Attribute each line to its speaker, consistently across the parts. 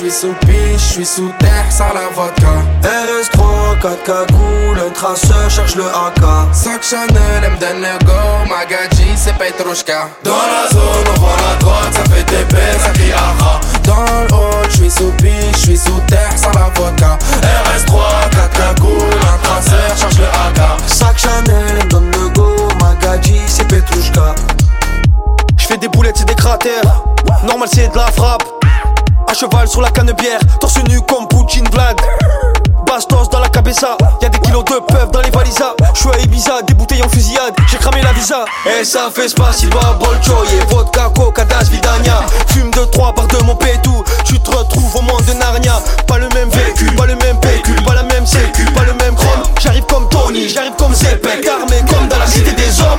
Speaker 1: suis sous piche, je suis sous terre, sans la vodka.
Speaker 2: RS3, 4 cagoules, un traceur cherche le AK.
Speaker 1: Sac Chanel, M le go, Magadji, c'est Petrushka. Dans la zone, on voit la droite, ça fait TP, ça crie aha. Dans le hall, je suis sous piche, je suis sous terre, sans la vodka. RS3, 4 cagoules, un traceur cherche le AK.
Speaker 2: Sac Chanel, donne le go, Magadji, c'est Petrushka.
Speaker 3: J'fais des boulettes, c'est des cratères. Normal, c'est de la frappe. À cheval sur la canne bière, torse nu comme Poutine Vlad. Bastos dans la cabeza, y'a des kilos de peuf dans les valisas. J'suis à Ibiza, des bouteilles en fusillade, j'ai cramé la visa. Et ça fait spasiba, bolcho, et vodka, coca, das, vidania. Fume de trois par deux, mon pétou. Tu te retrouves au monde de Narnia. Pas le même véhicule, pas le même pécule, pas la même sécu, pas le même chrome. J'arrive comme Tony, j'arrive comme Zepek, armé comme dans la cité des hommes.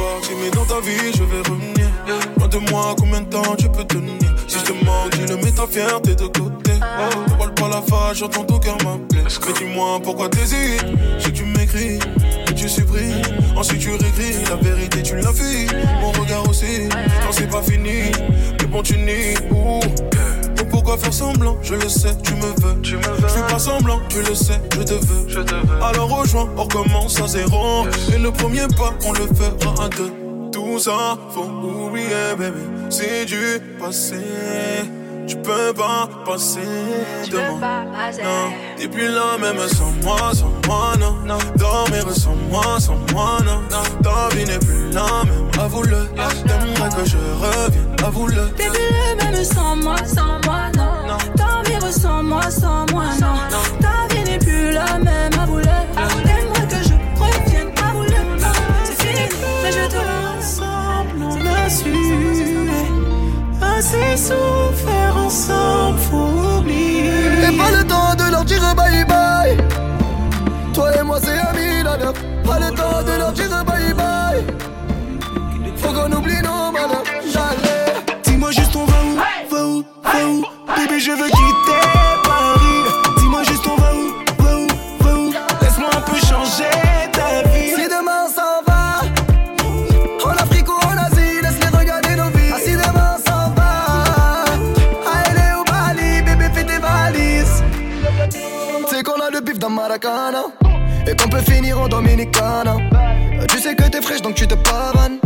Speaker 4: Parti, mais dans ta vie, je vais revenir. Loin de moi, combien de temps tu peux tenir? Si je te manque, dis-le, mets ta fierté de côté. Ne parle pas la face, j'entends ton cœur m'appeler. Mais dis-moi pourquoi t'hésites? Que tu m'écris, que tu supprimes. Ensuite tu réécris, la vérité tu l'as fui. Mon regard aussi, non c'est pas fini. Mais bon, tu nies. Ouh. Pourquoi faire semblant? Je le sais, tu me veux. Tu me veux. Je fais pas semblant, tu le sais, je te veux. Je te veux. Alors rejoins, on recommence à zéro. Et le premier pas, on le fera à deux. Tout ça, faut oublier, bébé. C'est du passé. Tu peux pas passer de moi. Non, t'es plus là même sans moi, sans moi, non. Dormir sans moi, sans moi, non. Ta vie n'est plus la même, avoue-le. T'aimerais que je revienne, avoue-le.
Speaker 5: T'es plus le même sans moi, sans moi, non. Dormir sans moi, sans moi, non. Ta vie n'est plus la même, avoue-le. T'aimerais que je revienne, avoue-le. C'est fini, mais je te
Speaker 6: ensemble, assez souffert ensemble, faut oublier.
Speaker 7: Et pas le temps de leur dire bye bye. Toi et moi c'est amis là Pas le temps de leur dire bye bye. Faut qu'on oublie nos malheurs. J'allais.
Speaker 6: Dis-moi juste on va où, va où, va où? Bébé je veux quitter
Speaker 7: Maracana, et qu'on peut finir en Dominicana. Tu sais que t'es fraîche donc tu te pavanes.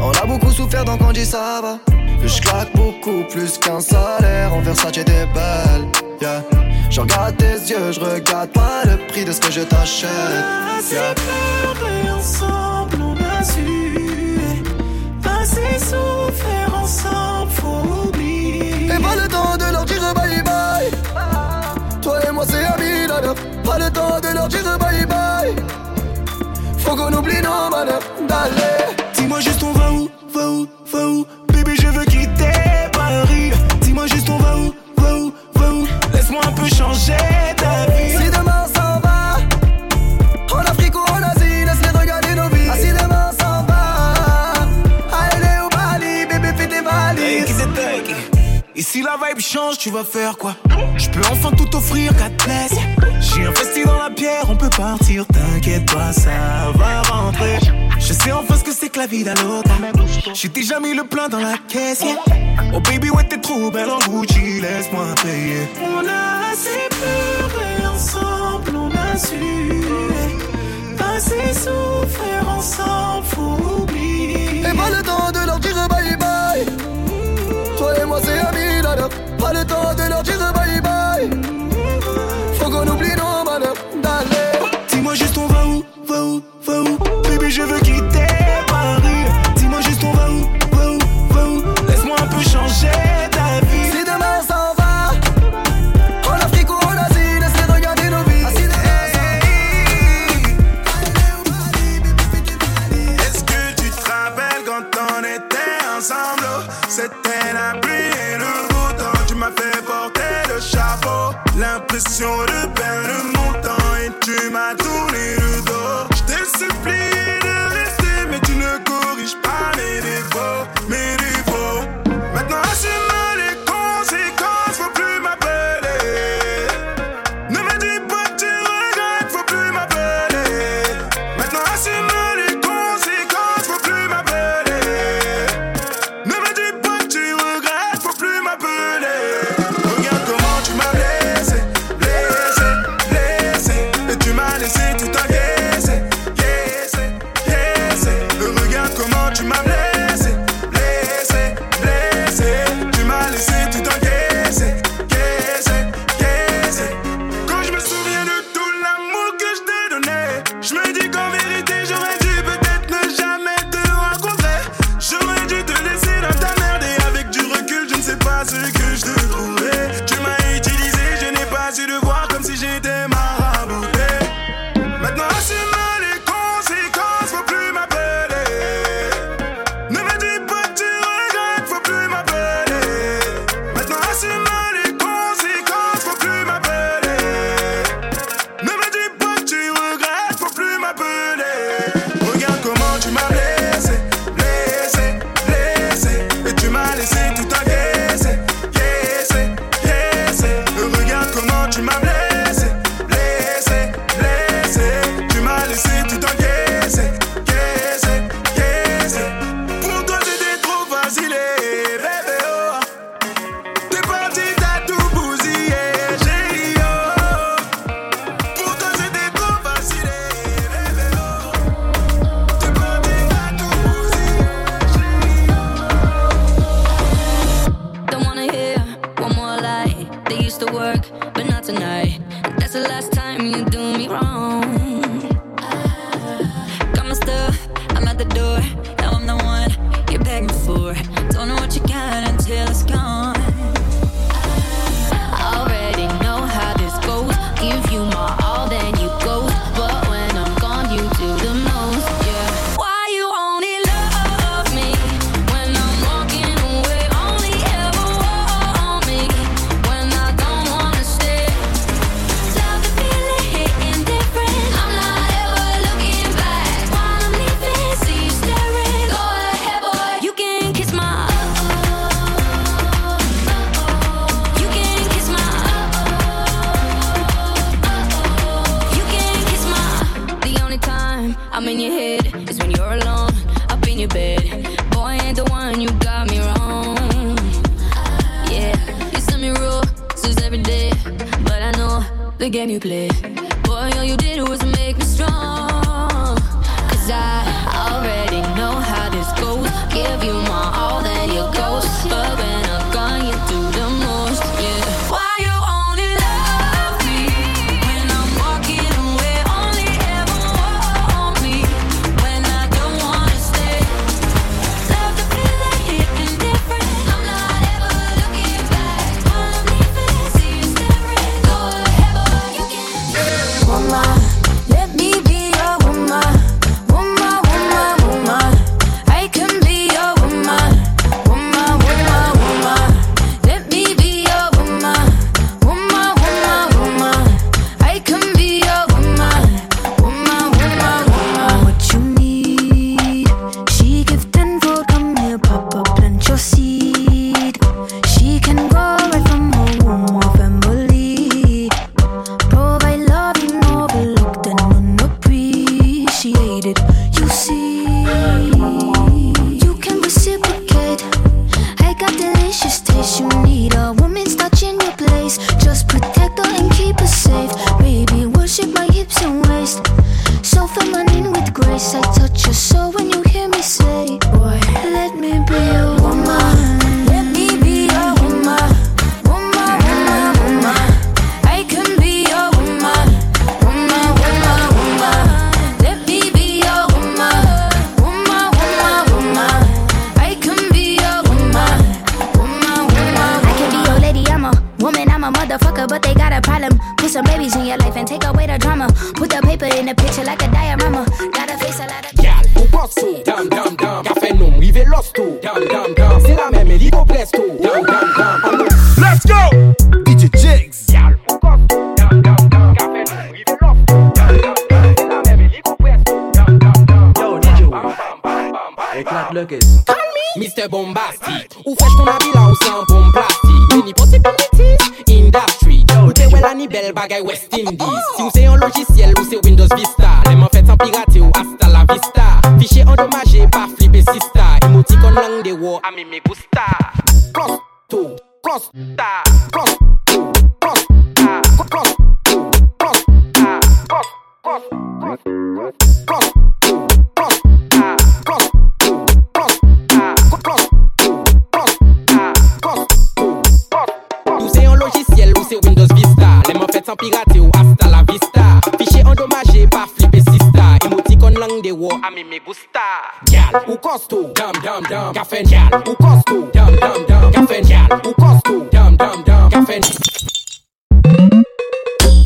Speaker 7: On a beaucoup souffert donc on dit ça va. Je claque beaucoup plus qu'un salaire. En Versace t'es belle, yeah. Je regarde tes yeux, je regarde pas le prix de ce que je t'achète. Yeah.
Speaker 6: pleuré ensemble, on a su. Assez souffert ensemble, faut oublier.
Speaker 7: Et pas le temps de leur le temps de leur dire bye bye. Faut qu'on oublie nos malheurs d'aller.
Speaker 6: Dis-moi juste on va où, va où, va où? Bébé je veux quitter Paris. Dis-moi juste on va où, va où, va où? Laisse-moi un peu changer ta vie.
Speaker 7: Si demain s'en va, en Afrique ou en Asie, laisse-les regarder nos vies. Ah, si demain s'en va, LA ou Bali, bébé fais tes valises.
Speaker 6: Et si la vibe change, tu vas faire quoi? Je peux enfin tout offrir, qu'à te. J'ai investi dans la pierre, on peut partir, t'inquiète pas, ça va rentrer. Je sais enfin ce que c'est que la vie d'un autre. J'ai déjà mis le plein dans la caisse. Oh baby, ouais, t'es trop belle en Gucci, laisse-moi payer. On a assez pleuré ensemble, on a su. Assez souffert ensemble, faut oublier.
Speaker 7: Et pas le temps de leur dire bye bye. Toi et moi c'est amis là Pas le temps de leur dire bye.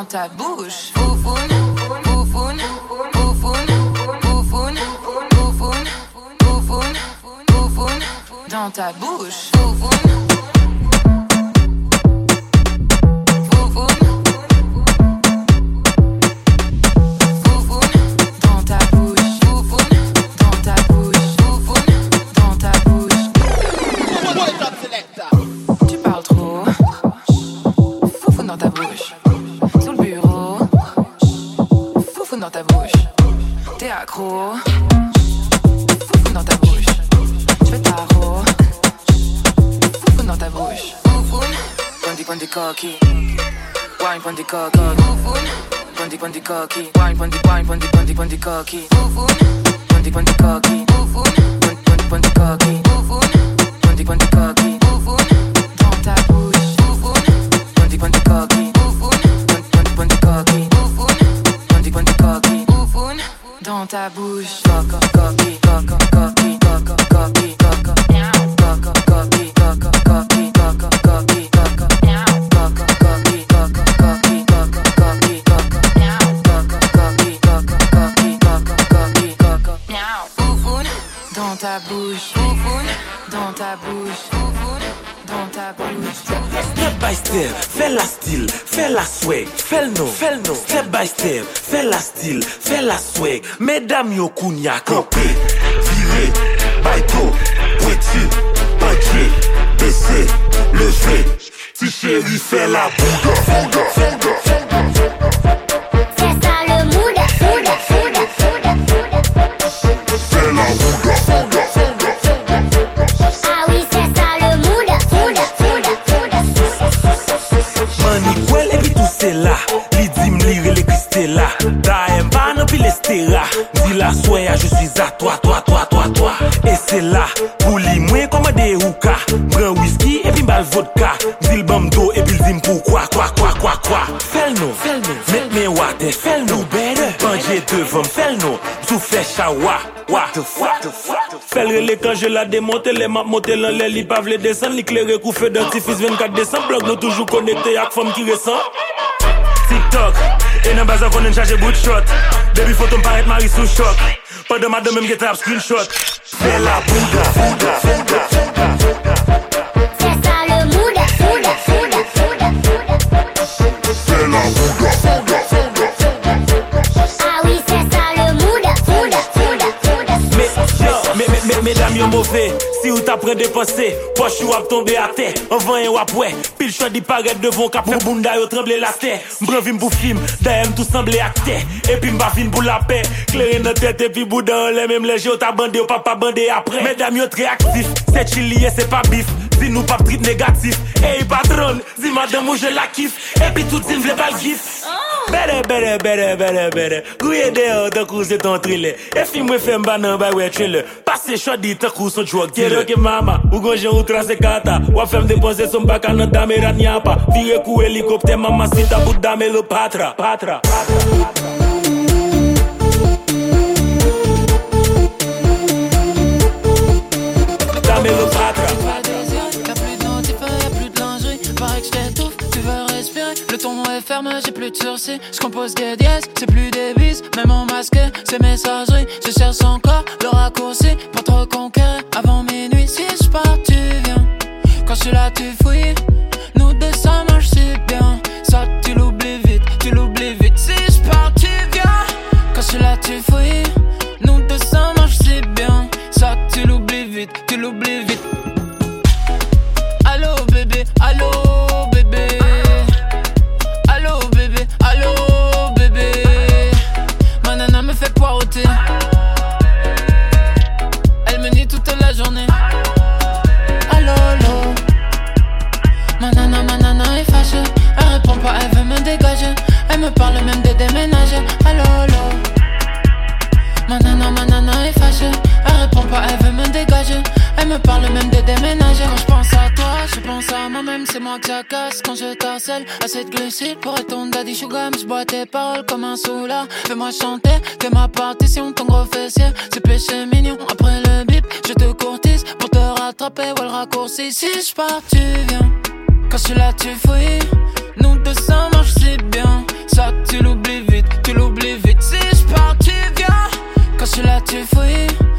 Speaker 8: dans ta bouche. Ouh, ouh, dans ta bouche.
Speaker 9: By fais la style, fais la swag, fais le no, fais no. Step by step, fais la style, fais la swag. Mesdames yo kounya campé, viré, baito, pointu, punché, baissé, levé. Si chérie, fais la bouga, bouga. La soya je suis a toi, toi, toi, toi, toi. E se la pou li mwen komade ouka Bran whisky epi mbal vodka. Di l bam do epi l di m pou kwa, kwa, kwa, kwa, kwa Fel nou, fel nou, met men wate Fel nou, bede, banje devan Fel nou, sou fe chawa Wa, Fel rele kan je la demonte Le map monte lan le li pav le desen Li klere kou fe dentifis 24 desan Blog nou toujou konekte ak fom ki resan tok E nan bazan konen chaje bout shot. Debi foton paret mari sou chok Pa de madame mge tap screenshot. Fè la
Speaker 10: pouda, pouda, pouda
Speaker 9: Medam yo mouve, si ou ta pren depanse Poch yo ap tombe a te, anvan yon wap we Pil chwa di paret devon kap Mou bunda yo tremble la te Mbran vim pou film, daye m tou semble akte Epi mba fin pou la pe, kleren nan tete Epi boudan le mem leje yo ta bande yo pa pa bande apre Medam yo tre aktif, se chiliye se pa bif. Di nou pap trip negatif, e yi patron Di madam ou je la kif, epi tout zin vle bal gif Bede, bede, bede, bede, bede Gouye deyo, takou se ton trile. E fi mwen fe mba nan bay we trile. Pase chodi, takou son drug dealer. Kero ke mama, ou gonjen ou trase kata. Wap fem depanse son baka nan dame rat nyapa. Vire kou helikopte, mama sita bout dame lo patra. Patra, patra,
Speaker 8: patra Dame lo patra ton est ferme, j'ai plus de sursis. J'compose des dièses, c'est plus des bises. Même en masqué, c'est messagerie. Je cherche encore le raccourci pour te reconquérir. Avant minuit, si j'pars, tu viens. Quand je suis là, tu fouilles. Nous deux, ça marche si bien. Ça, tu l'oublies vite, tu l'oublies vite. Si j'pars, tu viens. Quand je suis là, tu fouilles. Me parle même de déménager. Quand je pense à toi, je pense à moi-même. C'est moi que ça casse quand je t'harcèle. Assez de glucides pour être ton daddy sugar. Je bois tes paroles comme un soulard. Fais-moi chanter, t'es ma partition, ton gros fessier. C'est péché mignon. Après le bip, je te courtise pour te rattraper ou le raccourci. Si je pars, tu viens. Quand je suis là, tu fouilles. Nous deux, ça marche si bien. Ça, tu l'oublies vite, tu l'oublies vite. Si je pars, tu viens. Quand je suis là, tu fouilles.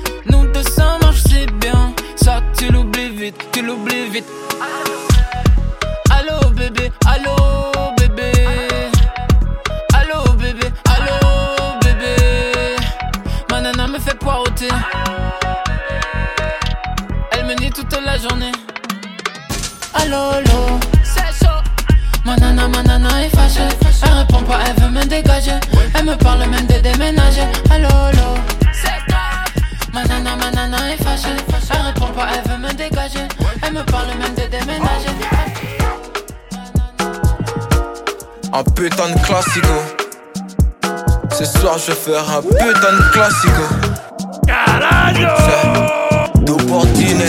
Speaker 8: Journée. Allô, allô. C'est chaud. Ma nana, ma nana est fâchée. Elle répond pas, elle veut me dégager. Elle me parle même de déménager. Allô, allô. C'est grave. Ma nana, ma nana est fâchée. Elle répond pas, elle veut me dégager. Elle me parle même de déménager.
Speaker 11: Un putain de classico. Ce soir, je vais faire un putain de classico. C'est Tout pour dîner.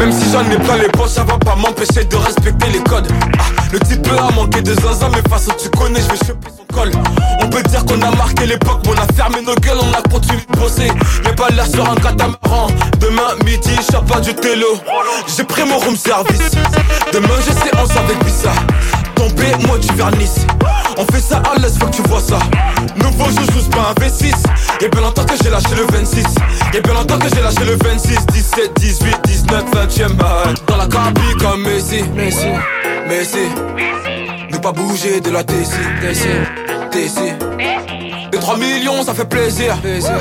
Speaker 12: Même si j'en ai plein les poches, ça va pas m'empêcher de respecter les codes. Ah, le type a manqué de zinzin, mais façon tu connais, je vais choper son col. On peut dire qu'on a marqué l'époque, mais on a fermé nos gueules, on a continué de bosser. J'ai pas l'air sur un catamaran. Demain midi, pas du télo. J'ai pris mon room service. Demain j'ai séance avec Bissa. Moi tu vernis. On fait ça à l'aise, faut que tu vois ça. Nouveau jeu, je pas un V6. Y'a bien longtemps que j'ai lâché le 26. Y'a bien longtemps que j'ai lâché le 26, 17, 18, 19, 20ème balle. Dans la cabine comme Messi, Messi, Messi. Ne pas bouger de la TC, TC, TC. Les 3 millions, ça fait plaisir, plaisir,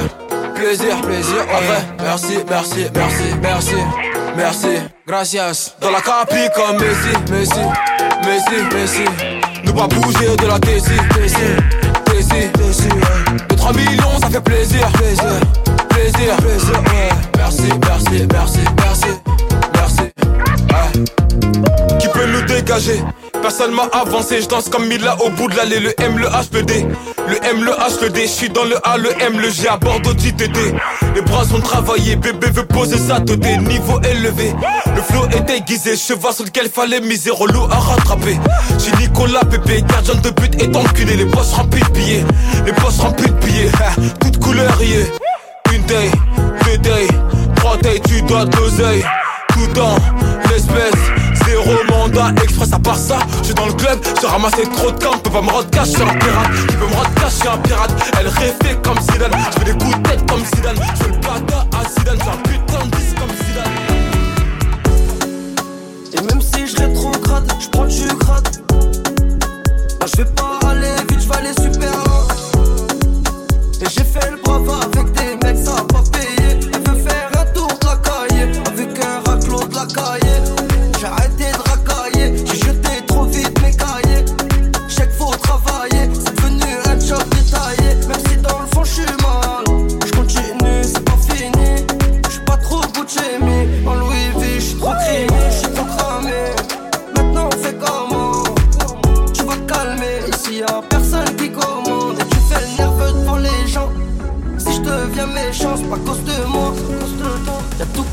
Speaker 12: plaisir, plaisir. Ouais. Merci, merci, merci, merci, merci. Gracias. Dans la capi comme Messi, Messi, Messi, Messi. Ne pas bouger de la TC, m'a je danse comme Mila au bout de l'allée, le M, le H, le D. Le M, le H, le D, je suis dans le A, le M, le G à Bordeaux JTT. Les bras sont travaillés, bébé veut poser sa tête, niveau élevé. Le flow est déguisé, cheval sur lequel fallait miser, relou à rattraper. J'ai Nicolas Pépé, gardien de but est enculé, les boss remplis de billets, les boss remplis de billets, toute couleur y est. Une day, deux day, trois day, tu dois l'oseille, tout dans l'espèce. Zéro mandat express à part ça. Je suis dans le club, j'ai ramassé trop de camps Peux pas me rendre cash, je suis un pirate Tu peux me rendre cash, je suis un pirate. Elle rêvait comme Zidane. Veux des coups de tête comme Zidane. Veux le bata à Zidane J'ai un putain de disque comme Zidane.
Speaker 7: Et même si je rétrograde, je prends du grade. Bah je vais pas aller vite, je vais aller super Et j'ai fait le brava avec des mecs, ça a pas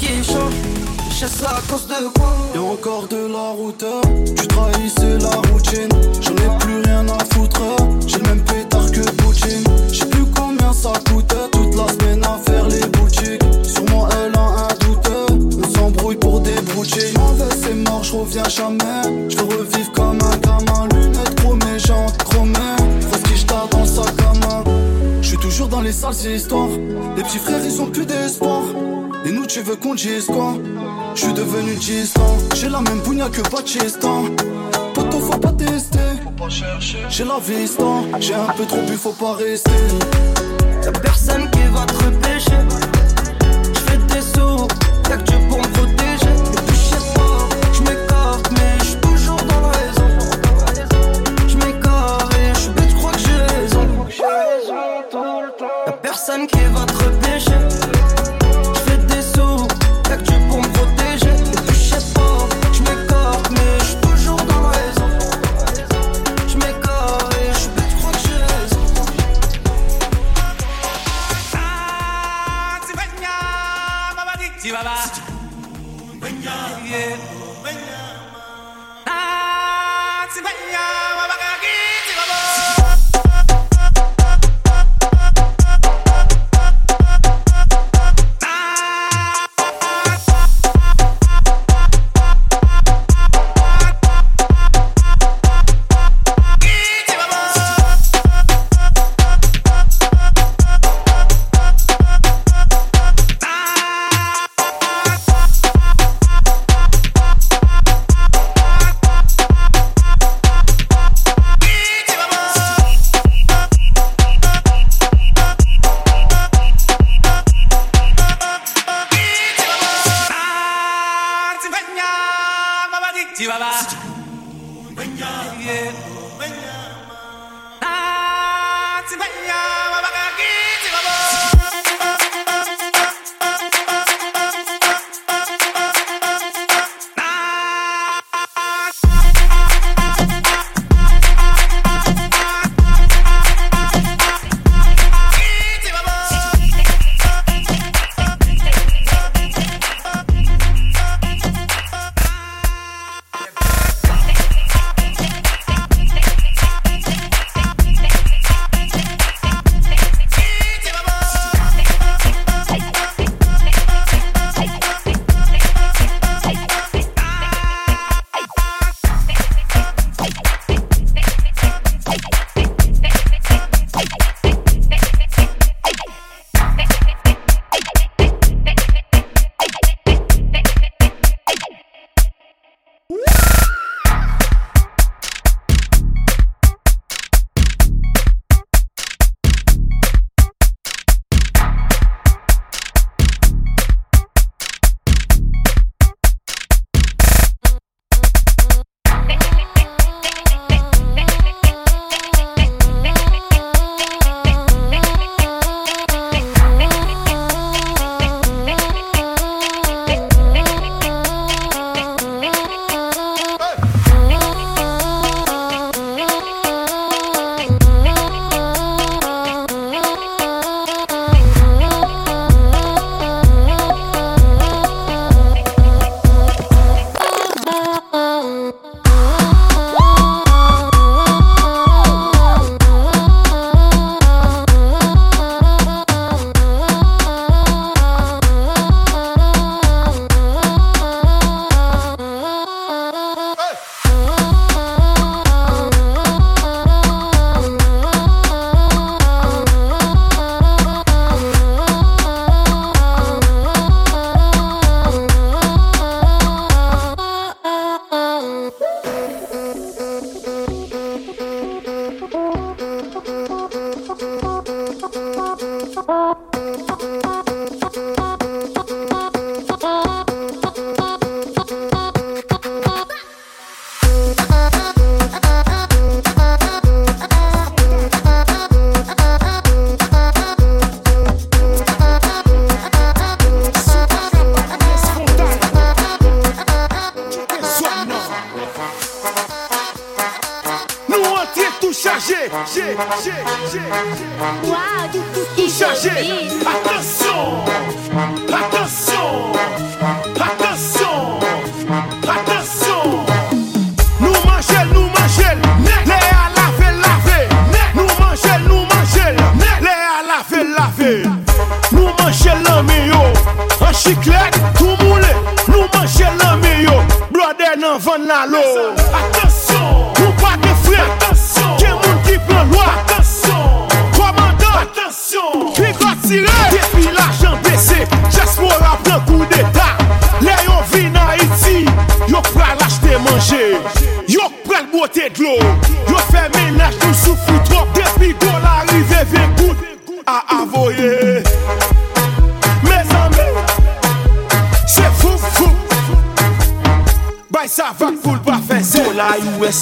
Speaker 7: qui change, je sais cause de quoi?
Speaker 13: Encore de la route, tu trahissais la routine. J'en ai plus rien à foutre, j'ai le même pétard que Poutine. J'sais plus combien ça coûte, toute la semaine à faire les boutiques. Sûrement elle a un doute, on s'embrouille pour des broutilles. M'en vais, c'est mort, j'reviens jamais. J'veux revivre comme un gamin, lunettes chromées, jantes chromées. J't'as dans le sac à main. J'suis toujours dans les sales histoires. Les petits frères, ils ont plus d'espoir. Et nous, tu veux qu'on dise quoi? J'suis devenu distant. J'ai la même bougna que Batista. Poto, faut pas tester. J'ai la vista. J'ai un peu trop bu, faut pas rester.
Speaker 7: Y'a personne qui va te repêcher. J'fais des sous, y'a que Dieu pour me protéger. Et puis j'sais pas, j'm'écarte, mais j'suis toujours dans la raison. J'm'écarte et j'suis bête, j'crois que j'ai raison. Y'a personne qui va te repêcher.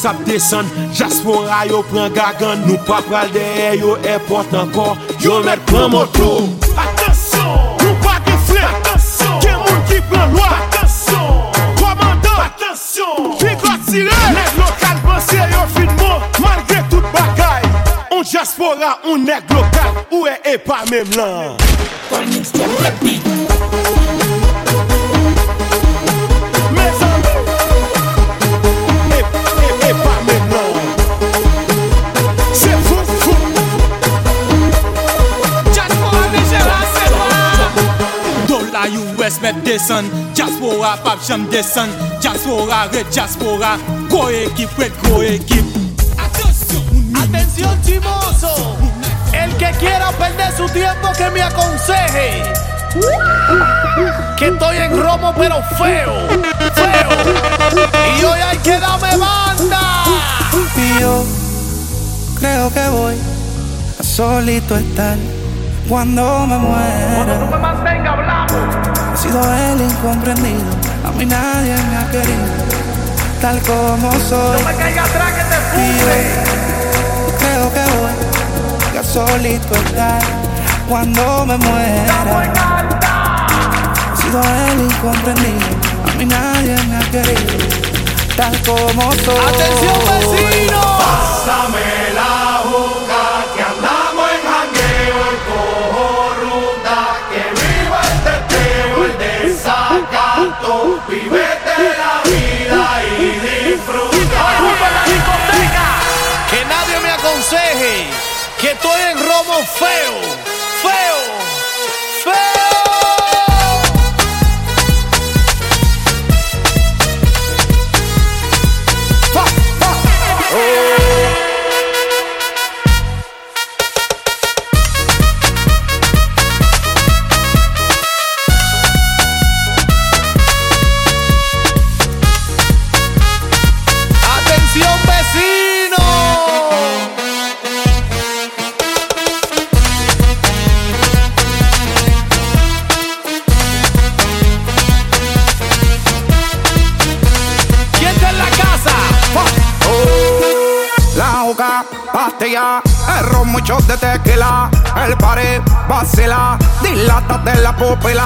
Speaker 14: sap desan Jaspora yo pran gagan Nou pa pral deye yo epot ankor Yo met pran moto. Atensyon Nou pa de flen Atensyon Gen moun ki pran lwa Atensyon Komando Atensyon Pigot sire Neg lokal panse yo finmo Malgre tout bagay On jaspora, on neg lokal Ou e e pa mem lan Konik se repi
Speaker 15: Dollar US met desan Diaspora pap jam desan Diaspora red diaspora Gros ekip red ekip
Speaker 16: Atención chimoso, el que quiera perder su tiempo que me aconseje. Que estoy en romo pero feo, feo. Y hoy hay que darme banda.
Speaker 17: Y yo creo que voy a solito estar cuando me muera. He sido el incomprendido, a mí nadie me ha querido, tal como soy.
Speaker 16: No me caiga atrás que te
Speaker 17: Y yo creo que voy a solito estar cuando me muera. He sido el incomprendido, a mí nadie me ha querido, tal como soy.
Speaker 16: ¡Atención, vecino!
Speaker 18: Pásame
Speaker 16: aconseje que estoy en feo, feo,
Speaker 19: copela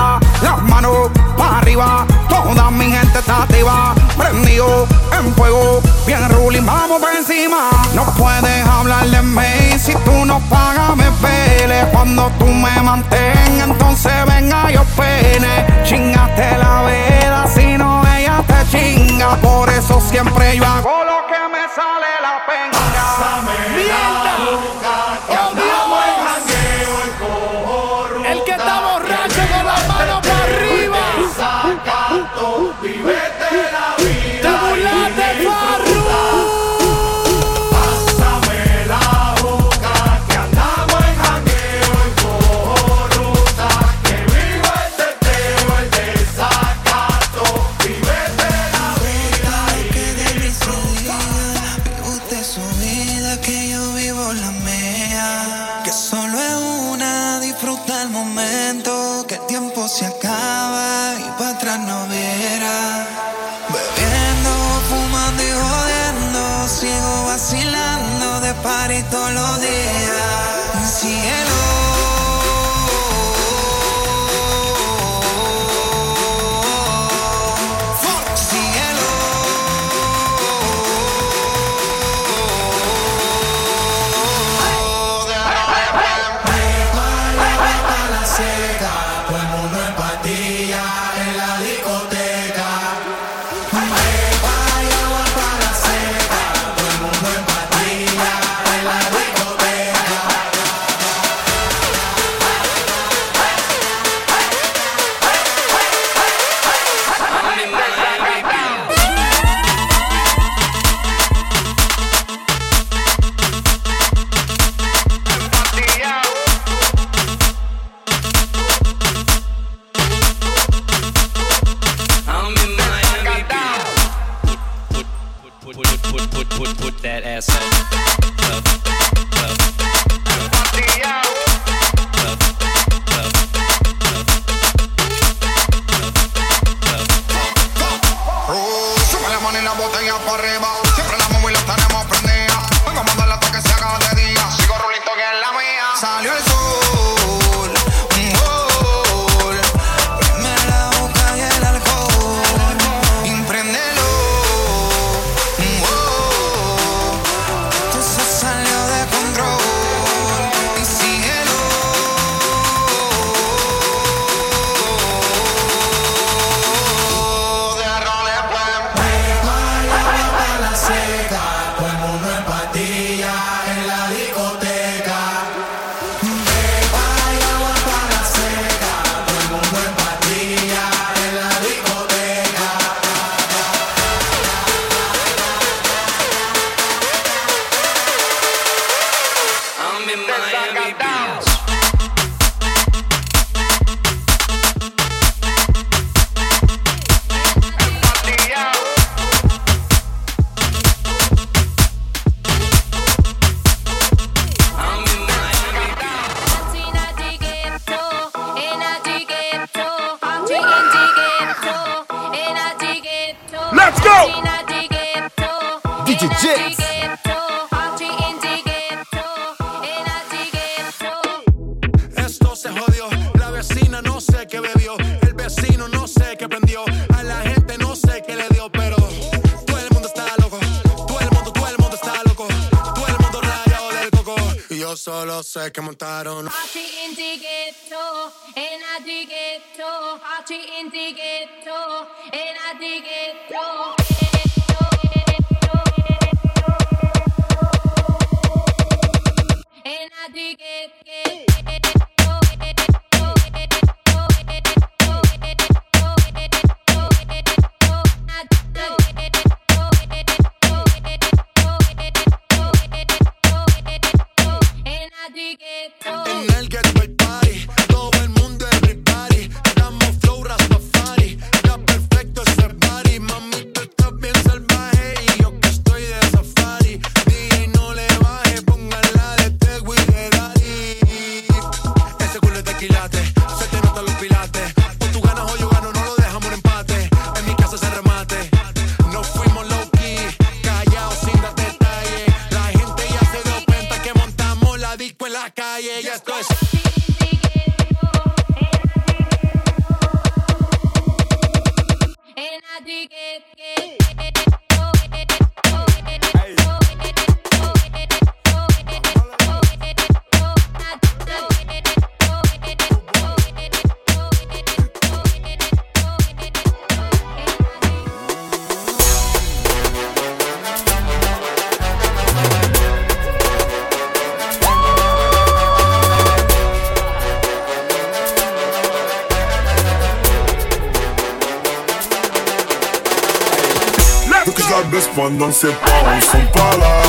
Speaker 19: pendant que ses parents sont pas là.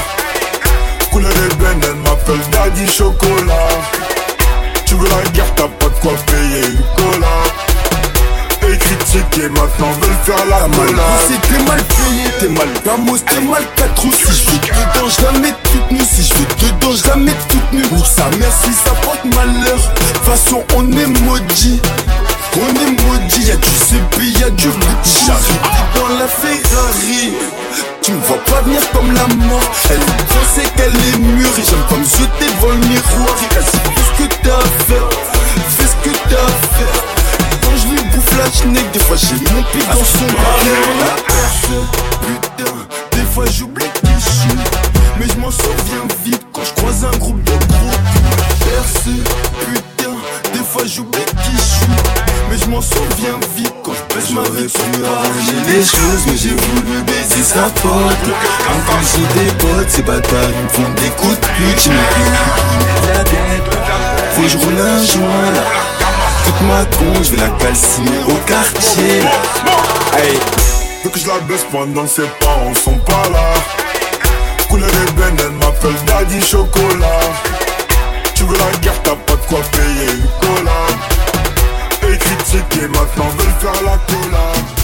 Speaker 19: Couleur ébène, elle m'appelle Daddy Chocolat. Tu veux la guerre, t'as pas de quoi payer une cola Et critiquer maintenant, veulent faire la malade
Speaker 6: T'es mal payé, t'es mal gamos, t'es mal 4 ou Si je vais dedans, je la mets toute nue. Si je vais dedans, je la mets toute nue. Pour ça, merci, ça porte malheur. De toute façon, on est maudit. On est maudit, y'a du CP, y'a du bouti J'arrive dans la Ferrari Tu me vois pas venir comme la mort. Elle pensait qu'elle est mûre Et j'aime pas me jeter devant le miroir. Et vas-y, fais ce que t'as à faire Fais ce que t'as à faire Quand je lui bouffe la schneck Des fois j'ai mon pied dans son cœur Putain, des fois j'oublie qui je suis. Mais je m'en souviens vite Quand je croise un groupe de gros Percé, putain, des fois j'oublie qui je suis. Mais je m'en souviens vite quand je baisse ma vie. Sur arranger les choses mais j'ai voulu baiser sa pote Quand quand j'ai des potes ces bâtards ils me font des coups de pute. J'ai mis la tête Faut que je roule un joint là. Toute ma con je vais la calciner au quartier là.
Speaker 19: Hey. Veux que je la baisse pendant que ses parents sont pas là. Couleur ébène, elle m'appelle Daddy Chocolat. Tu veux la guerre, t'as quoi payer une collab. Et critiquer maintenant veulent faire la collab.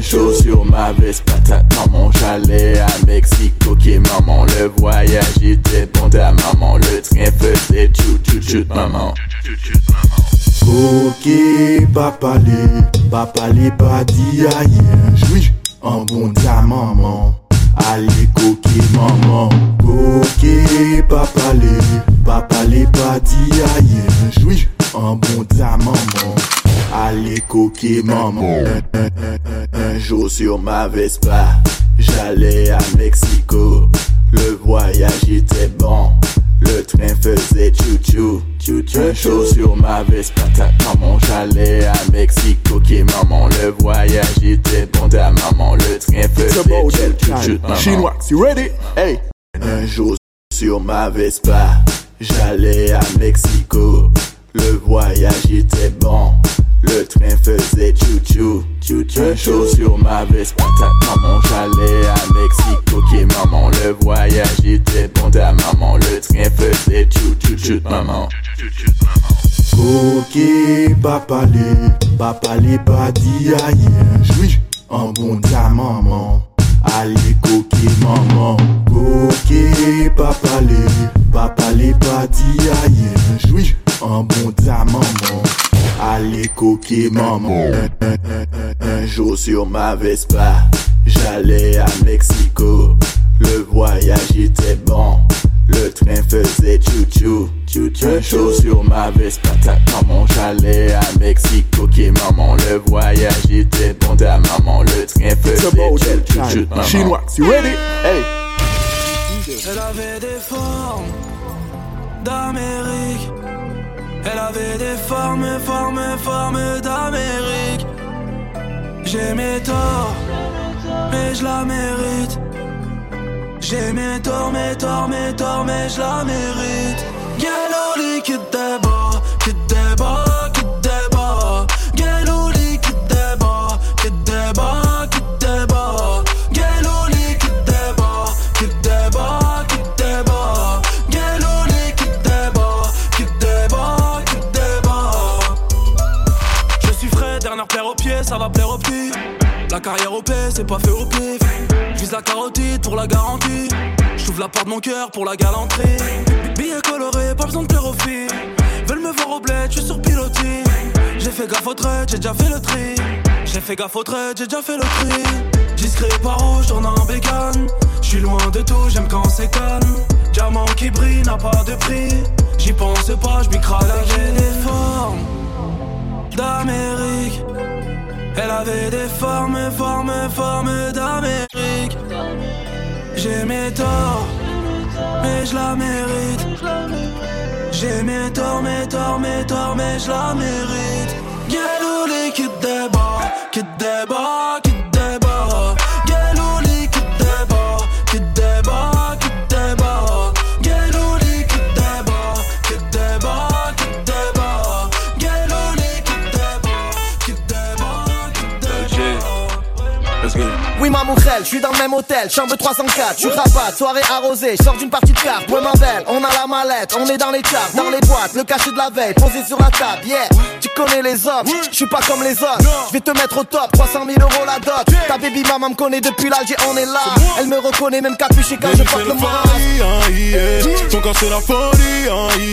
Speaker 20: Jour sur ma Vespa, ta maman, j'allais à Mexico. Ok, maman, le voyage était bon, ta maman, le train faisait chou-chou, maman. Ok, papa les, papa les pas dit aïe, jouis, un bon ta maman. Allez, coquille maman, ok, papa les, papa les pas dit aïe, jouis, un bon ta maman. Allez, coquille maman. Un, un, un, un jour sur ma Vespa, j'allais à Mexico. Le voyage était bon, le train faisait chou-chou. chou-chou. Un jour sur ma Vespa, ta maman, j'allais à Mexico. Ok, maman, le voyage était bon, ta maman, le train faisait chou-chou.
Speaker 14: Chinois, you ready? Hey.
Speaker 20: Un jour sur ma Vespa, j'allais à Mexico. Le voyage était bon, le train faisait chou-chou. chou-chou. Un jour sur ma Vespa, ta maman, j'allais à Mexico. Ok, maman, le voyage était bon, ta maman, le train faisait chou-chou. maman. Ok, papa les, papa les pas dit aïe, jouis, un bon ta maman. Allez, coquille maman, ok, papa les, papa les pas dit aïe, jouis, un bon ta maman. Allez, coquille maman. Un, un, un, un, un jour sur ma Vespa, j'allais à Mexico. Le voyage était bon, le train faisait chou-chou. chou-chou. Un jour sur ma Vespa, ta maman, j'allais à Mexico. Ok, maman, le voyage était bon, ta maman, le train faisait chou-chou. maman.
Speaker 14: Chinois, you ready? Hey.
Speaker 6: Elle avait des formes d'Amérique. Elle avait des formes, formes, formes d'Amérique. J'ai mes torts, mais je la mérite. J'ai mes torts, mes torts, mes torts, mais je la mérite. Galoli qui débat, La carrière au P, c'est pas fait au pif. J'vise la carotide pour la garantie. J'ouvre la porte de mon cœur pour la galanterie. Billets colorés, pas besoin de filles. Veulent me voir au bled, j'suis sur pilotis. J'ai fait gaffe au trait, j'ai déjà fait le tri. J'ai fait gaffe au trait, j'ai déjà fait le tri. Discret par rouge, tourne en bécane. J'suis loin de tout, j'aime quand c'est calme. Diamant qui brille n'a pas de prix. J'y pense pas, j'bicrale J'ai des formes d'Amérique. Elle avait des formes, formes, formes d'Amérique. J'ai mes torts, mais je la mérite. J'ai mes torts, mes torts, mes torts, mais je la mérite. Débat, qui débat, qui
Speaker 7: Oui ma je suis dans le même hôtel, chambre 304, je rabat, soirée arrosée, je sors d'une partie de cartes, ouais ma belle, on a la mallette, on est dans les charts, dans les boîtes, le cachet de la veille, posé sur la table, yeah, tu connais les hommes, je suis pas comme les autres, je vais te mettre au top, 300 000 euros la dot, ta baby maman me connaît depuis l'Alger, on est là, elle me reconnaît même capuché quand je porte le masque.
Speaker 4: Yeah. Ton corps c'est la folie,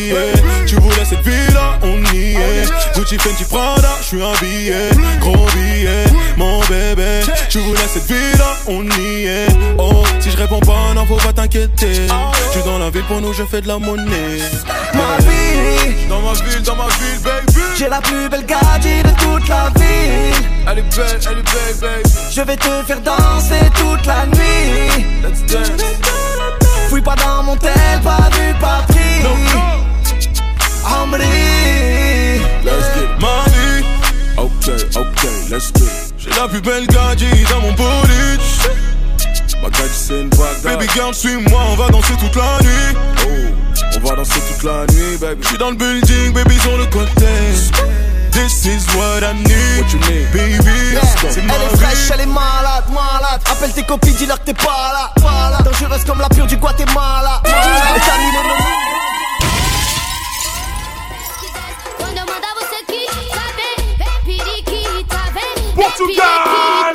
Speaker 4: yeah. Tu voulais cette vie là, on y est. Gucci, Fenty, Prada, je suis habillé. Gros billet, mon bébé. Tu voulais cette vie là, on y est. Oh, si je réponds pas, non, faut pas t'inquiéter. Je suis dans la ville pour nous, je fais de la monnaie.
Speaker 7: Ma
Speaker 4: Dans ma ville, dans ma ville, baby.
Speaker 7: j'ai la plus belle gadget de toute la ville.
Speaker 4: Elle est belle, elle est belle, baby.
Speaker 7: Je vais te faire danser toute la nuit.
Speaker 4: Let's dance.
Speaker 7: Fouille pas dans mon tel, pas vu, pas pris. Amri.
Speaker 4: Let's get ma vie. Ok, ok, let's get it. J'ai la plus belle gadget dans mon bolide. Ma gadget c'est une bague. Baby girl, suis-moi, on va danser toute la nuit. Oh, on va danser toute la nuit, baby. J'suis dans le building, baby sur le côté. This is what I need. What you need, baby.
Speaker 7: Yeah,
Speaker 4: C'est
Speaker 7: elle
Speaker 4: ma
Speaker 7: est fraîche, elle est malade, malade. Appelle tes copines, dis-leur que t'es pas là, pas là. Dangereuse comme la pure du Guatemala. Malade. Et What you got?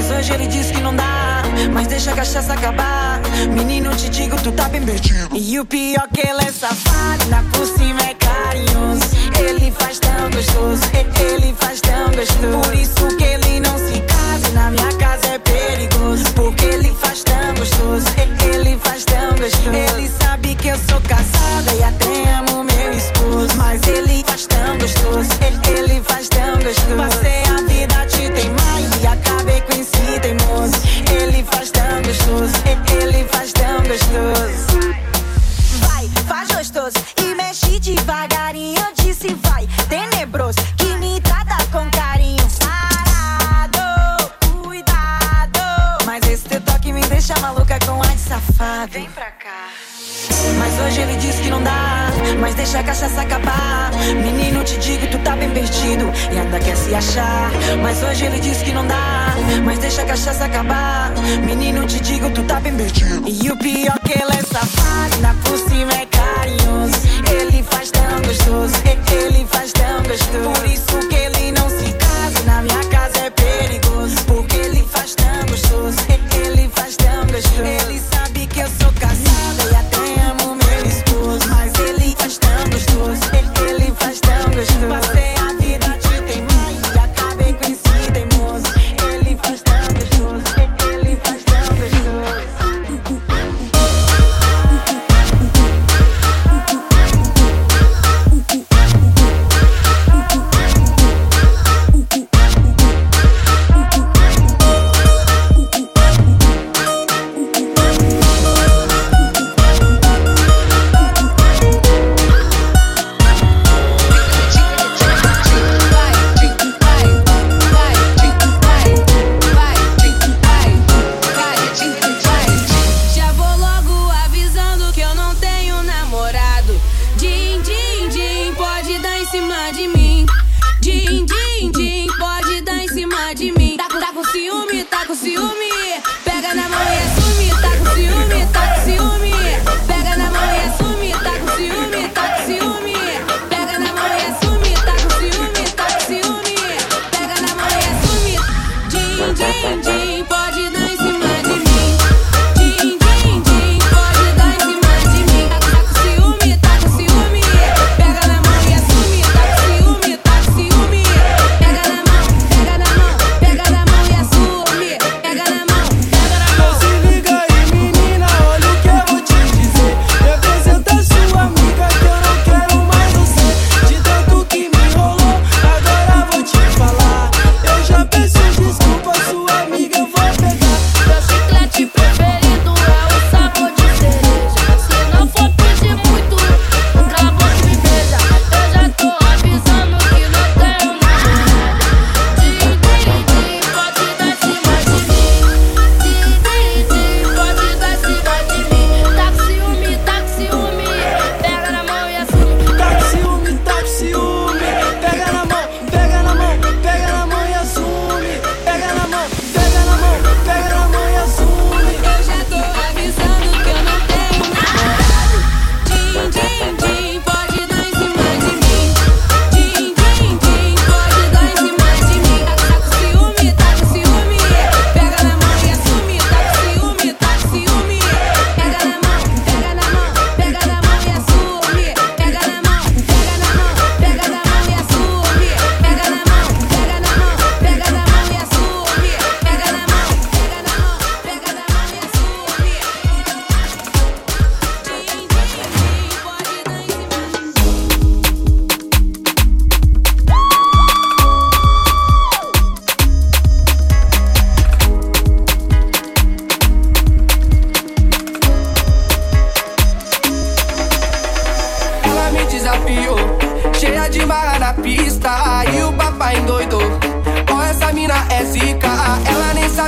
Speaker 21: Mas hoje ele diz que não dá, mas deixa a cachaça acabar. Menino, te digo, tu tá bem perdido. E o pior que ele é safado, na por cima é carinhoso. Ele faz tão gostoso, ele faz tão gostoso. Por isso que ele não se casa, na minha casa é perigoso. Porque ele faz tão gostoso, ele faz tão gostoso. Ele vai, tenebroso, que me trata com carinho. Sarado, cuidado. Mas esse teu toque me deixa maluca com ar de safado. Vem pra cá. Mas hoje ele diz que não dá, mas deixa a cachaça acabar. Menino, te digo, tu tá bem perdido e ainda quer se achar. Mas hoje ele diz que não dá, mas deixa a cachaça acabar. Menino, te digo, tu tá bem perdido. E o pior que ele é safado, na por cima é carinhoso. Ele faz tão gostoso, ele faz tão gostoso. Por isso que ele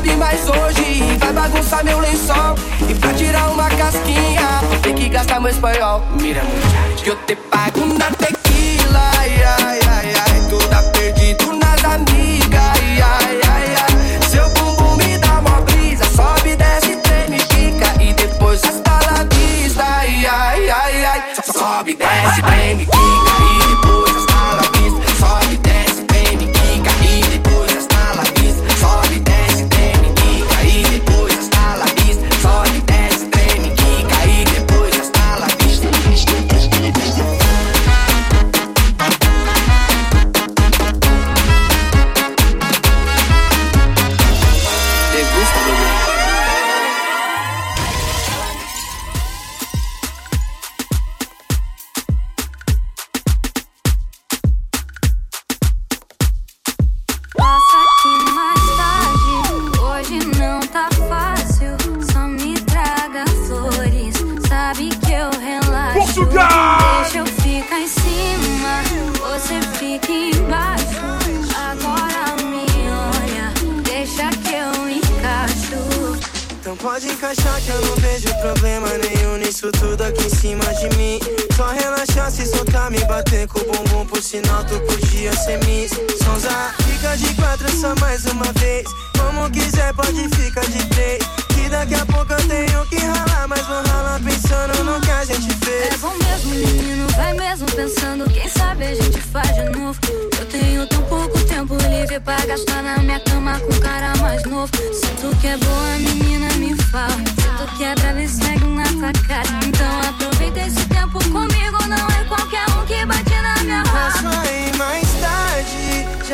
Speaker 11: sabe mais hoje. Vai bagunçar meu lençol e pra tirar uma casquinha, tem que gastar meu espanhol. Mira, muchacho, eu te pago na tequila. Ai, ai, ai, ai, toda perdido nas amigas. Ai, ai, ai, ai, seu bumbum me dá uma brisa, sobe, desce, treme, fica e depois la vista. Ai, ai, ai, ai, sobe, desce, treme, fica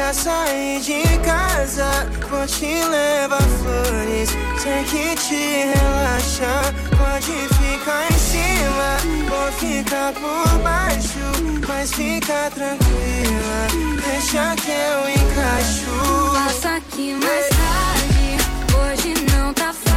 Speaker 22: já saí de casa. Vou te levar flores, sei que te relaxa. Pode ficar em cima, vou ficar por baixo. Mas fica tranquila, deixa que eu encaixo.
Speaker 10: Passa aqui mais tarde. Hoje não tá fácil.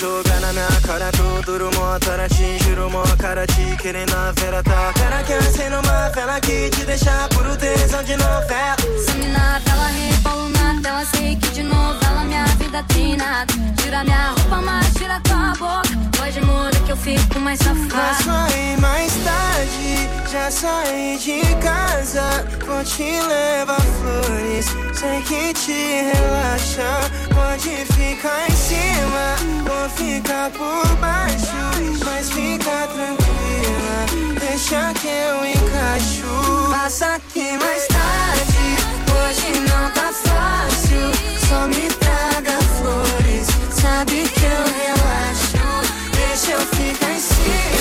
Speaker 22: Jogar na minha cara tudo do motor te juro mó cara te querendo a vera tá Cara que acende uma vela que te deixa puro tesão de novela
Speaker 10: Some na tela, rebolo na tela. Sei que de novela minha vida tem nada. Tira minha roupa, mas tira tua boca. Hoje muda que eu fico mais
Speaker 22: Já
Speaker 10: safada.
Speaker 22: saí mais tarde, já saí de casa Vou te levar flores, sei que te relaxa Pode ficar em cima, vou ficar por baixo Mas fica tranquila, deixa que eu encaixo. Passa aqui mais tarde,
Speaker 10: Hoje não tá fácil, só me traga flores. Sabe que eu relaxo, deixa eu ficar em cima,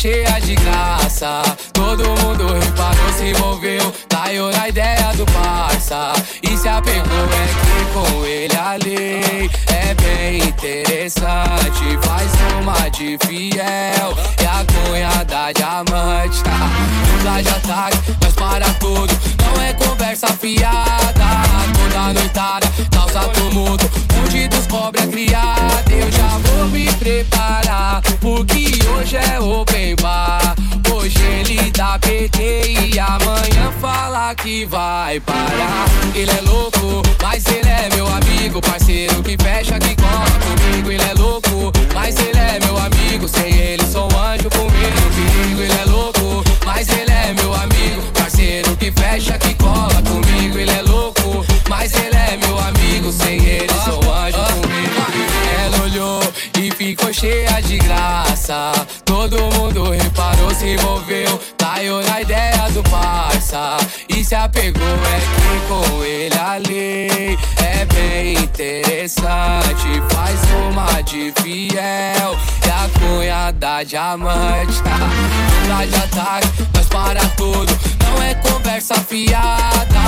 Speaker 11: cheia de graça. Todo mundo reparou, se envolveu. Caiu na ideia do parça. E se apegou, é que com ele a lei é bem interessante. Faz uma de fiel e a cunhada diamante. Tá? Usa de ataque, mas para tudo. PT e amanhã fala que vai parar. Ele é louco, mas ele é meu amigo, parceiro que fecha, que cola comigo. Ele é louco, mas ele é meu amigo. Sem ele sou um anjo comigo. Perigo, ele é louco, mas ele é meu amigo, parceiro que fecha, que cola comigo. Ele é louco, mas ele é meu amigo. Sem ele sou um anjo comigo. Ela olhou e ficou cheia de graça. Todo mundo reparou, se envolveu. Na ideia do parça. E se apegou, é que com ele a lei é bem interessante. Faz uma de fiel e a cunhada diamante. Tá? Tá de ataque, mas para tudo. não é conversa fiada.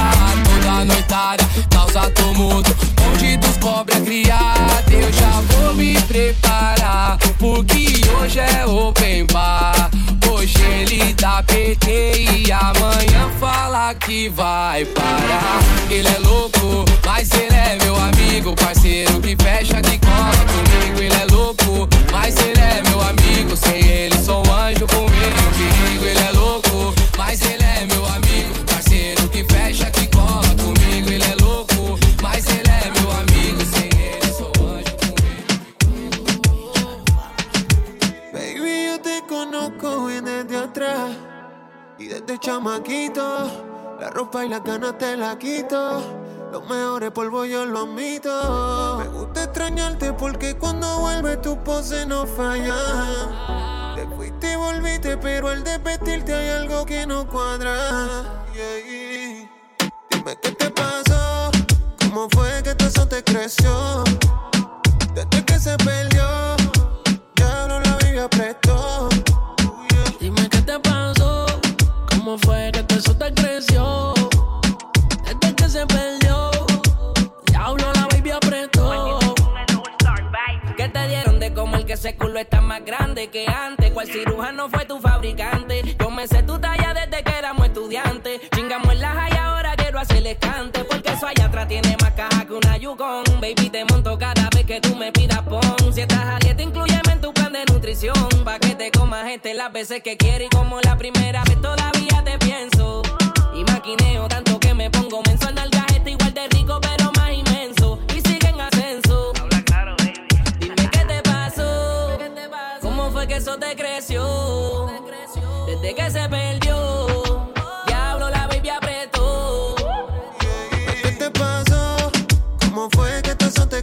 Speaker 11: Toda noitada causa tumulto, onde dos pobres é criada. Eu já vou me preparar, porque hoje é open bar. Hoje ele dá PT e amanhã fala que vai parar. Ele é louco, mas ele é meu amigo, parceiro que fecha, que cola comigo. Ele é louco, mas ele é meu amigo. Sem ele sou um anjo com ele perigo. Ele é louco, mas ele é meu amigo, parceiro que fecha, que cola comigo. Ele é louco, mas ele é meu amigo. Sem ele sou um anjo
Speaker 22: Baby, yo te conozco bien desde atrás desde chamaquito. La ropa y las ganas te la quito. Los mejores polvos yo los mito. Me gusta extrañarte porque cuando vuelves tu pose no falla. Te fuiste y volviste, pero al desvestirte hay algo que no cuadra. Yeah. Dime qué te pasó, cómo fue que todo eso te creció. Desde que se perdió,
Speaker 19: ese culo está más grande que antes? ¿Cuál cirujano fue tu fabricante? Yo me sé tu talla desde que éramos estudiantes. Chingamos en la high ahora quiero hacerles cante. Porque eso allá atrás tiene más caja que una Yukon. Baby, te monto cada vez que tú me pidas pon. Si estás a dieta, incluyeme en tu plan de nutrición. Pa' que te comas este las veces que quieres. Y como la primera vez todavía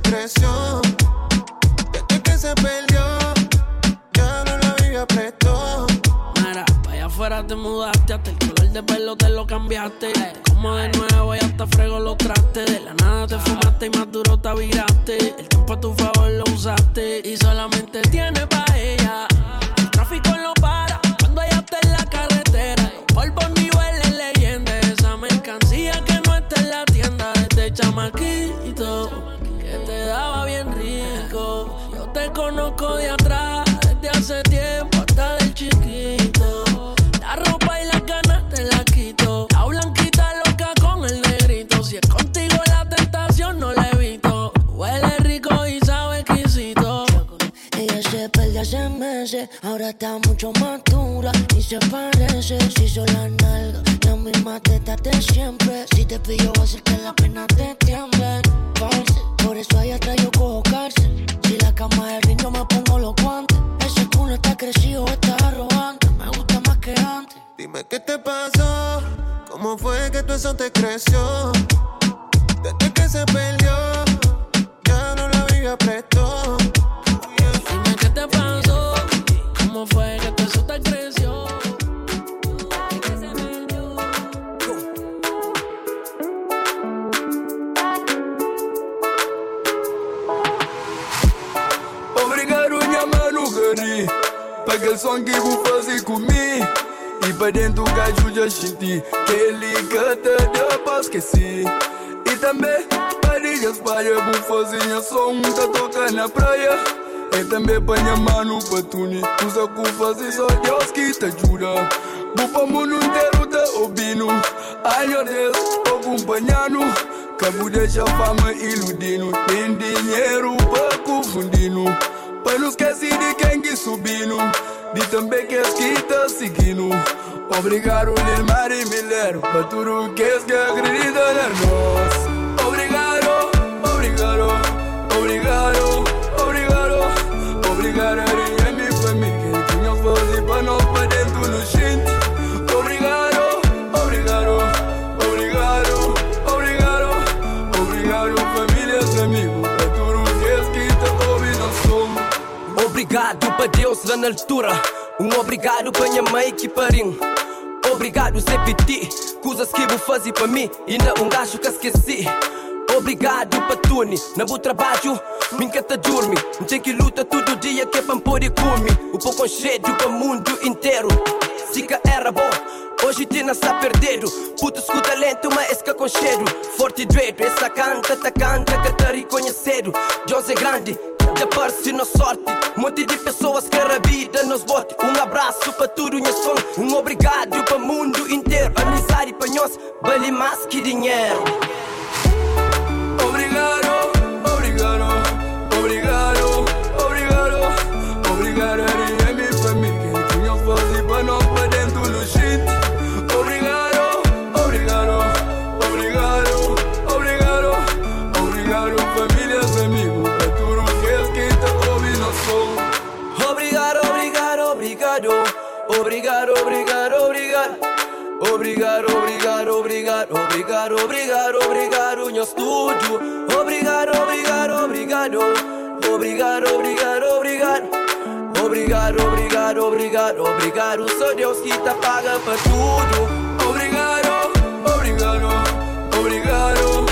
Speaker 19: creció? Desde que se perdió,
Speaker 22: ya no la vida prestó.
Speaker 23: Mira, pa' allá afuera te mudaste, hasta el color de pelo te lo cambiaste. Como de nuevo y hasta frego lo traste. De la nada te fumaste y más duro te viraste. El tiempo a tu favor lo usaste y solamente tiene pa' ella. El tráfico no para cuando ella está en la carretera. Los polvos niveles leyenda. Esa mercancía que no está en la tienda desde chamaquito. Conozco de atrás
Speaker 24: ahora está mucho más dura y se parece. Si son las nalgas, la misma teta de siempre. Si te pillo, va a hacer que la pena te tiemble. Parce, por eso allá atrás yo cojo cárcel. Si la cama es ring, yo me pongo los guantes. Ese culo está crecido, está arrogante. Me gusta más que antes.
Speaker 22: Dime qué te pasó, cómo fue que todo eso te creció. Desde que se perdió, ya no la vida prestó.
Speaker 23: son que
Speaker 25: vou fazer commis. Il peut d'un tout cas, je vous dis, que te deu parce que si. E também, parilhas Vou fazer só som tá toca na praia. E também, banha mano, patuni, usa curvas e só Deus que te ajuda. o mundo inteiro tá ouvindo, meu Deus, acompanhando. Cabo deixa fama iludindo, tem dinheiro pra confundindo. Pra não esquecer de quem que subindo. Vi também que as quitas seguindo Obrigaram-lhe mar e milero Baturo que as que acredita na nós Obrigado, obrigado, obrigado, obrigado Obrigado, obrigado Obrigado
Speaker 26: para Deus lá na altura. Um obrigado para minha mãe que pariu. Obrigado, Zé Piti. Coisas que vou fazer para mim. Ainda um gajo que esqueci. Obrigado para Tony, na meu trabalho, minha tá dorme. Tem que luta todo dia que é para poder comer. O pouco cheio para o mundo inteiro.
Speaker 7: música era boa. Hoje Tina está perdido. Puto escuta lento, mas esca com cheiro. Forte e dredo, essa canta, tá canta, que tá reconhecido. Deus é grande, de par-se na sorte. Monte de pessoas que a vida nos bote. Um abraço para tudo, minhas fãs. Um obrigado para o mundo inteiro. Amizade para nós, vale mais que dinheiro. Obrigado, obrigado, obrigado, obrigado, obrigado, obrigado, no estúdio. Obrigado, obrigado, obrigado. Obrigado, obrigado, obrigado. Obrigado, obrigado, obrigado, obrigado. Sou Deus que tá paga pra tudo.
Speaker 27: Obrigado, obrigado, obrigado,